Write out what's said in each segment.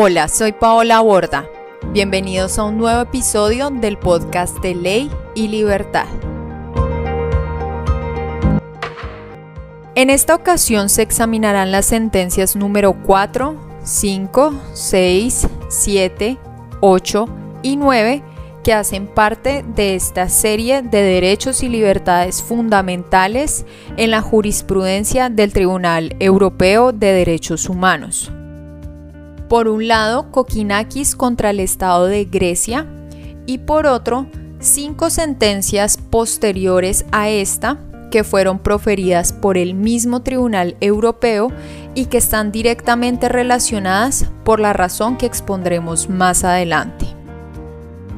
Hola, soy Paola Borda. Bienvenidos a un nuevo episodio del podcast de Ley y Libertad. En esta ocasión se examinarán las sentencias número 4, 5, 6, 7, 8 y 9 que hacen parte de esta serie de derechos y libertades fundamentales en la jurisprudencia del Tribunal Europeo de Derechos Humanos. Por un lado, Kokinakis contra el Estado de Grecia y por otro, cinco sentencias posteriores a esta que fueron proferidas por el mismo Tribunal Europeo y que están directamente relacionadas por la razón que expondremos más adelante.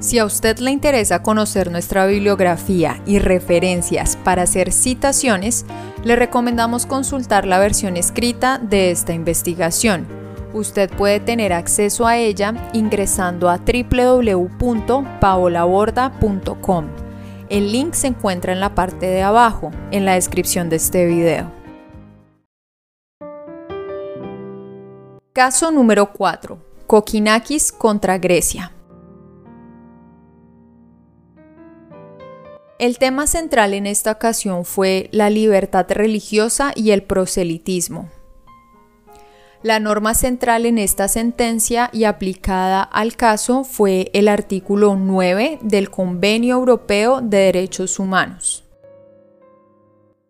Si a usted le interesa conocer nuestra bibliografía y referencias para hacer citaciones, le recomendamos consultar la versión escrita de esta investigación. Usted puede tener acceso a ella ingresando a www.paolaborda.com. El link se encuentra en la parte de abajo, en la descripción de este video. Caso número 4. Kokinakis contra Grecia. El tema central en esta ocasión fue la libertad religiosa y el proselitismo. La norma central en esta sentencia y aplicada al caso fue el artículo 9 del Convenio Europeo de Derechos Humanos.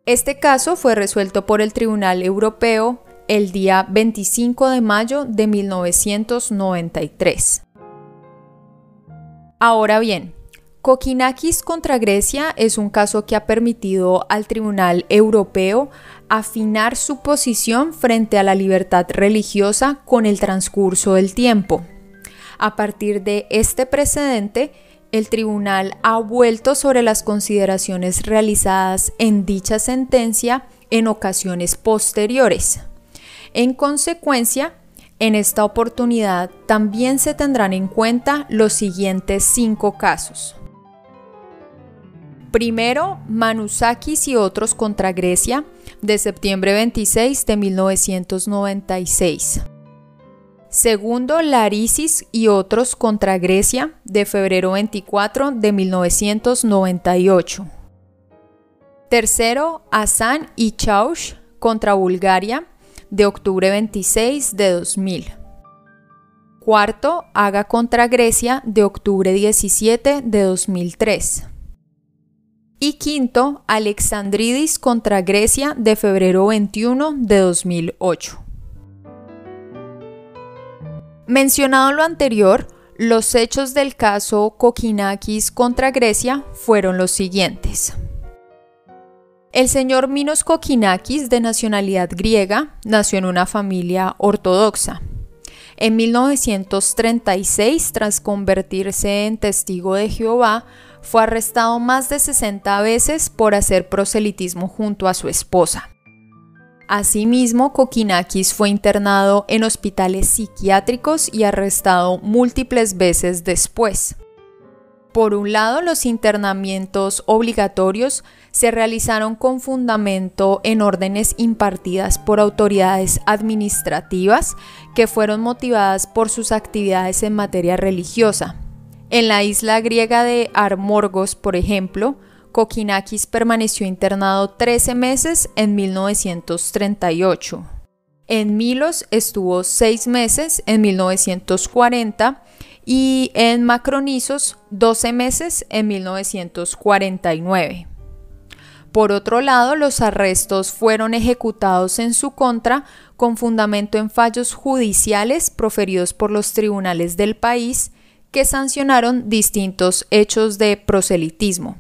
Este caso fue resuelto por el Tribunal Europeo el día 25 de mayo de 1993. Ahora bien, Kokinakis contra Grecia es un caso que ha permitido al Tribunal Europeo afinar su posición frente a la libertad religiosa con el transcurso del tiempo. A partir de este precedente, el tribunal ha vuelto sobre las consideraciones realizadas en dicha sentencia en ocasiones posteriores. En consecuencia, en esta oportunidad también se tendrán en cuenta los siguientes cinco casos. Primero, Manusakis y otros contra Grecia, de septiembre 26 de 1996. Segundo, Larisis y otros contra Grecia, de febrero 24 de 1998. Tercero, Asan y Chaush contra Bulgaria, de octubre 26 de 2000. Cuarto, Haga contra Grecia, de octubre 17 de 2003. Y quinto, Alexandridis contra Grecia de febrero 21 de 2008. Mencionado lo anterior, los hechos del caso Kokinakis contra Grecia fueron los siguientes. El señor Minos Kokinakis, de nacionalidad griega, nació en una familia ortodoxa. En 1936, tras convertirse en testigo de Jehová, fue arrestado más de 60 veces por hacer proselitismo junto a su esposa. Asimismo, Kokinakis fue internado en hospitales psiquiátricos y arrestado múltiples veces después. Por un lado, los internamientos obligatorios se realizaron con fundamento en órdenes impartidas por autoridades administrativas que fueron motivadas por sus actividades en materia religiosa, en la isla griega de Armorgos, por ejemplo, Kokinakis permaneció internado 13 meses en 1938. En Milos estuvo 6 meses en 1940 y en Macronisos 12 meses en 1949. Por otro lado, los arrestos fueron ejecutados en su contra con fundamento en fallos judiciales proferidos por los tribunales del país que sancionaron distintos hechos de proselitismo.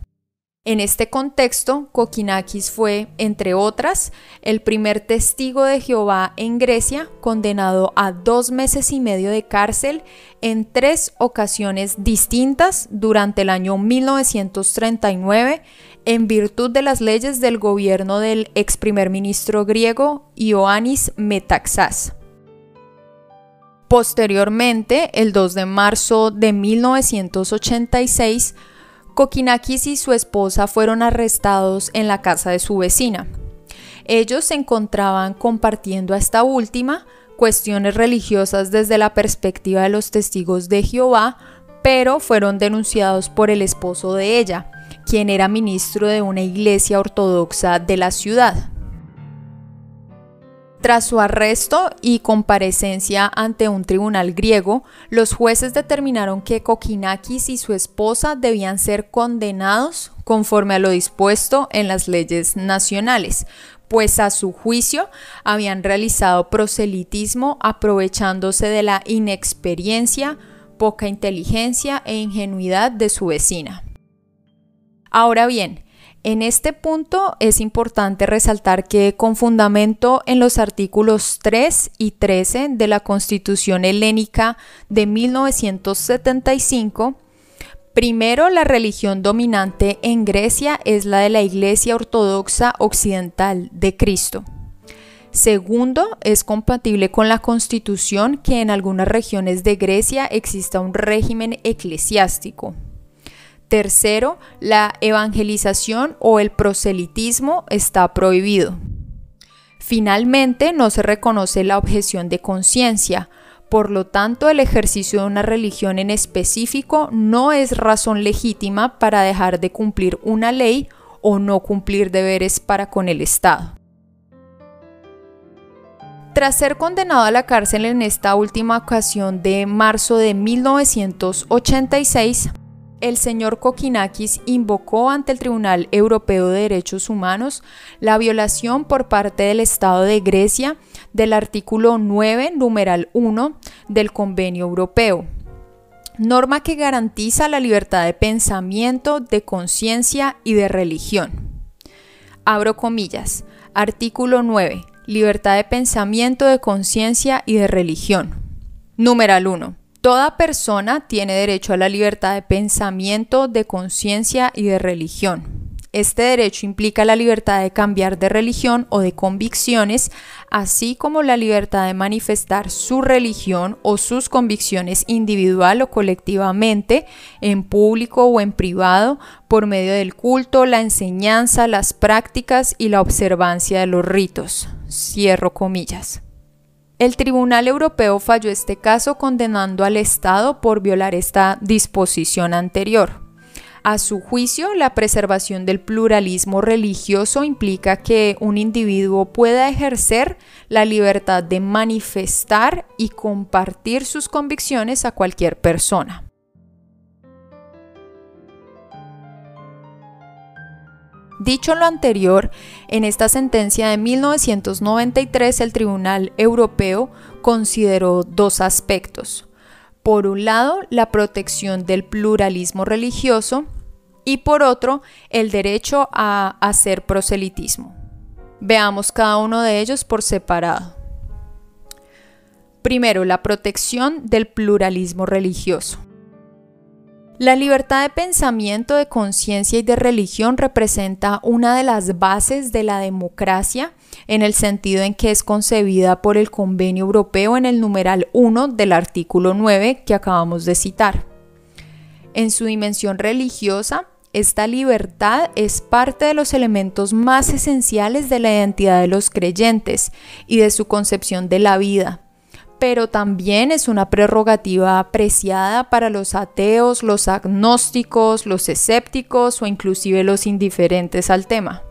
En este contexto, Kokinakis fue, entre otras, el primer testigo de Jehová en Grecia, condenado a dos meses y medio de cárcel en tres ocasiones distintas durante el año 1939, en virtud de las leyes del gobierno del ex primer ministro griego Ioannis Metaxas. Posteriormente, el 2 de marzo de 1986, Kokinakis y su esposa fueron arrestados en la casa de su vecina. Ellos se encontraban compartiendo a esta última cuestiones religiosas desde la perspectiva de los testigos de Jehová, pero fueron denunciados por el esposo de ella, quien era ministro de una iglesia ortodoxa de la ciudad. Tras su arresto y comparecencia ante un tribunal griego, los jueces determinaron que Kokinakis y su esposa debían ser condenados conforme a lo dispuesto en las leyes nacionales, pues a su juicio habían realizado proselitismo aprovechándose de la inexperiencia, poca inteligencia e ingenuidad de su vecina. Ahora bien, en este punto es importante resaltar que con fundamento en los artículos 3 y 13 de la Constitución helénica de 1975, primero la religión dominante en Grecia es la de la Iglesia Ortodoxa Occidental de Cristo. Segundo, es compatible con la constitución que en algunas regiones de Grecia exista un régimen eclesiástico, Tercero, la evangelización o el proselitismo está prohibido. Finalmente, no se reconoce la objeción de conciencia, por lo tanto, el ejercicio de una religión en específico no es razón legítima para dejar de cumplir una ley o no cumplir deberes para con el Estado. Tras ser condenado a la cárcel en esta última ocasión de marzo de 1986, el señor Kokinakis invocó ante el Tribunal Europeo de Derechos Humanos la violación por parte del Estado de Grecia del artículo 9, numeral 1 del Convenio Europeo, norma que garantiza la libertad de pensamiento, de conciencia y de religión. Abro comillas. Artículo 9. Libertad de pensamiento, de conciencia y de religión. Numeral 1. Toda persona tiene derecho a la libertad de pensamiento, de conciencia y de religión. Este derecho implica la libertad de cambiar de religión o de convicciones, así como la libertad de manifestar su religión o sus convicciones individual o colectivamente, en público o en privado, por medio del culto, la enseñanza, las prácticas y la observancia de los ritos. Cierro comillas. El Tribunal Europeo falló este caso condenando al Estado por violar esta disposición anterior. A su juicio, la preservación del pluralismo religioso implica que un individuo pueda ejercer la libertad de manifestar y compartir sus convicciones a cualquier persona. Dicho lo anterior, en esta sentencia de 1993 el Tribunal Europeo consideró dos aspectos. Por un lado, la protección del pluralismo religioso y por otro, el derecho a hacer proselitismo. Veamos cada uno de ellos por separado. Primero, la protección del pluralismo religioso. La libertad de pensamiento, de conciencia y de religión representa una de las bases de la democracia en el sentido en que es concebida por el Convenio Europeo en el numeral 1 del artículo 9 que acabamos de citar. En su dimensión religiosa, esta libertad es parte de los elementos más esenciales de la identidad de los creyentes y de su concepción de la vida pero también es una prerrogativa apreciada para los ateos, los agnósticos, los escépticos o inclusive los indiferentes al tema.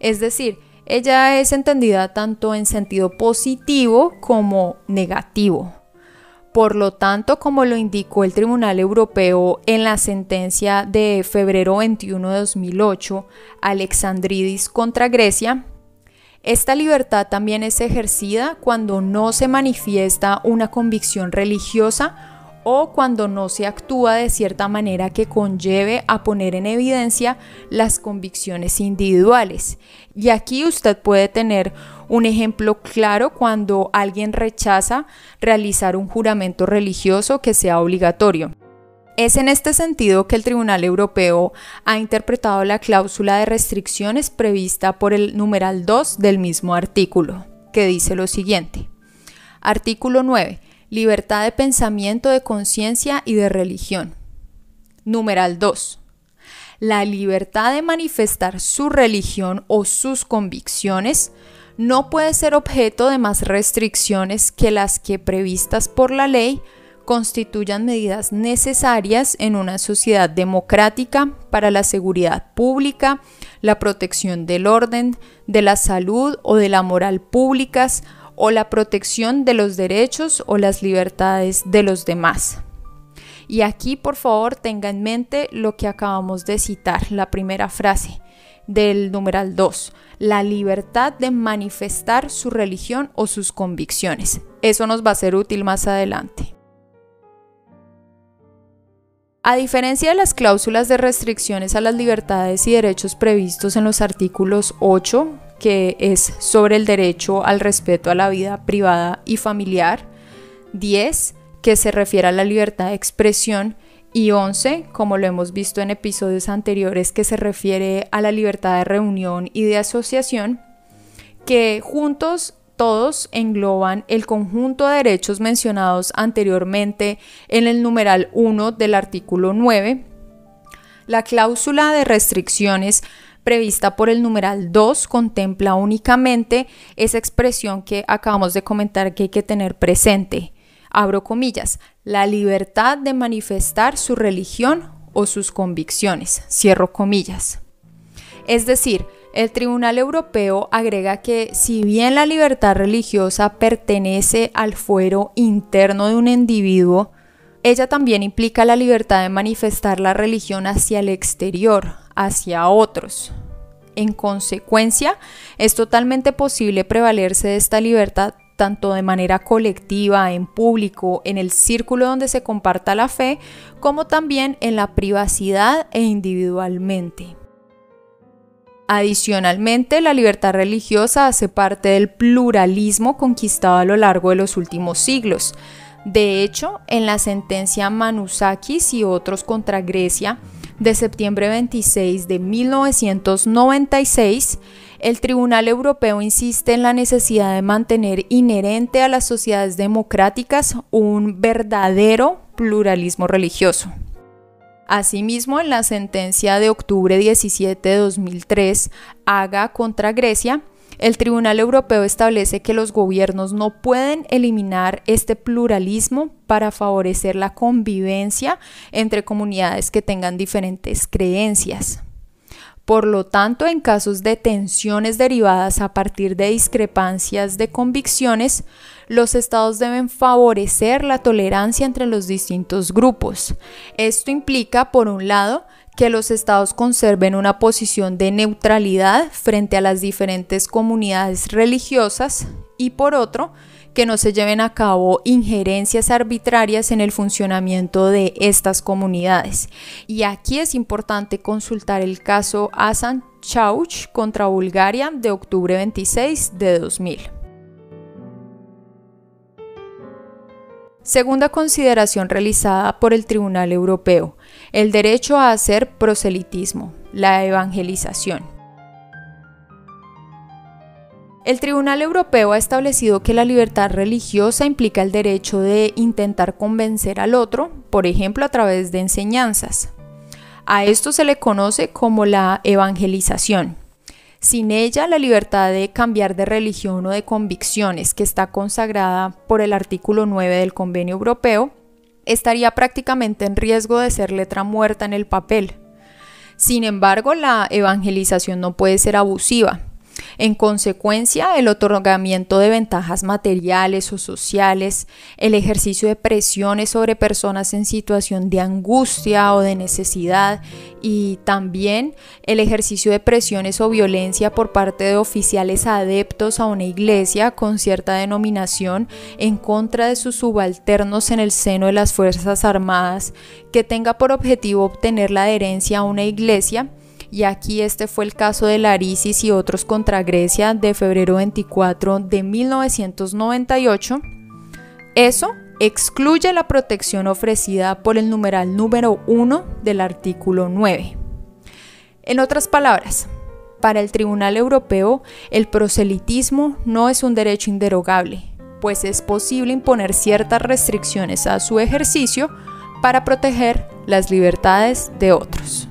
Es decir, ella es entendida tanto en sentido positivo como negativo. Por lo tanto, como lo indicó el Tribunal Europeo en la sentencia de febrero 21 de 2008, Alexandridis contra Grecia, esta libertad también es ejercida cuando no se manifiesta una convicción religiosa o cuando no se actúa de cierta manera que conlleve a poner en evidencia las convicciones individuales. Y aquí usted puede tener un ejemplo claro cuando alguien rechaza realizar un juramento religioso que sea obligatorio. Es en este sentido que el Tribunal Europeo ha interpretado la cláusula de restricciones prevista por el numeral 2 del mismo artículo, que dice lo siguiente. Artículo 9. Libertad de pensamiento, de conciencia y de religión. Numeral 2. La libertad de manifestar su religión o sus convicciones no puede ser objeto de más restricciones que las que previstas por la ley constituyan medidas necesarias en una sociedad democrática para la seguridad pública, la protección del orden, de la salud o de la moral públicas o la protección de los derechos o las libertades de los demás. Y aquí, por favor, tenga en mente lo que acabamos de citar, la primera frase del numeral 2, la libertad de manifestar su religión o sus convicciones. Eso nos va a ser útil más adelante. A diferencia de las cláusulas de restricciones a las libertades y derechos previstos en los artículos 8, que es sobre el derecho al respeto a la vida privada y familiar, 10, que se refiere a la libertad de expresión, y 11, como lo hemos visto en episodios anteriores, que se refiere a la libertad de reunión y de asociación, que juntos todos engloban el conjunto de derechos mencionados anteriormente en el numeral 1 del artículo 9. La cláusula de restricciones prevista por el numeral 2 contempla únicamente esa expresión que acabamos de comentar que hay que tener presente. Abro comillas, la libertad de manifestar su religión o sus convicciones. Cierro comillas. Es decir, el Tribunal Europeo agrega que si bien la libertad religiosa pertenece al fuero interno de un individuo, ella también implica la libertad de manifestar la religión hacia el exterior, hacia otros. En consecuencia, es totalmente posible prevalerse de esta libertad tanto de manera colectiva, en público, en el círculo donde se comparta la fe, como también en la privacidad e individualmente. Adicionalmente, la libertad religiosa hace parte del pluralismo conquistado a lo largo de los últimos siglos. De hecho, en la sentencia Manusakis y otros contra Grecia de septiembre 26 de 1996, el Tribunal Europeo insiste en la necesidad de mantener inherente a las sociedades democráticas un verdadero pluralismo religioso. Asimismo, en la sentencia de octubre 17 de 2003, Haga contra Grecia, el Tribunal Europeo establece que los gobiernos no pueden eliminar este pluralismo para favorecer la convivencia entre comunidades que tengan diferentes creencias. Por lo tanto, en casos de tensiones derivadas a partir de discrepancias de convicciones, los estados deben favorecer la tolerancia entre los distintos grupos. Esto implica, por un lado, que los estados conserven una posición de neutralidad frente a las diferentes comunidades religiosas y por otro, que no se lleven a cabo injerencias arbitrarias en el funcionamiento de estas comunidades. Y aquí es importante consultar el caso Asan Chauch contra Bulgaria de octubre 26 de 2000. Segunda consideración realizada por el Tribunal Europeo, el derecho a hacer proselitismo, la evangelización. El Tribunal Europeo ha establecido que la libertad religiosa implica el derecho de intentar convencer al otro, por ejemplo a través de enseñanzas. A esto se le conoce como la evangelización. Sin ella, la libertad de cambiar de religión o de convicciones, que está consagrada por el artículo 9 del Convenio Europeo, estaría prácticamente en riesgo de ser letra muerta en el papel. Sin embargo, la evangelización no puede ser abusiva, en consecuencia, el otorgamiento de ventajas materiales o sociales, el ejercicio de presiones sobre personas en situación de angustia o de necesidad y también el ejercicio de presiones o violencia por parte de oficiales adeptos a una iglesia con cierta denominación en contra de sus subalternos en el seno de las Fuerzas Armadas que tenga por objetivo obtener la adherencia a una iglesia y aquí este fue el caso de Larisis y otros contra Grecia de febrero 24 de 1998, eso excluye la protección ofrecida por el numeral número 1 del artículo 9. En otras palabras, para el Tribunal Europeo, el proselitismo no es un derecho inderogable, pues es posible imponer ciertas restricciones a su ejercicio para proteger las libertades de otros.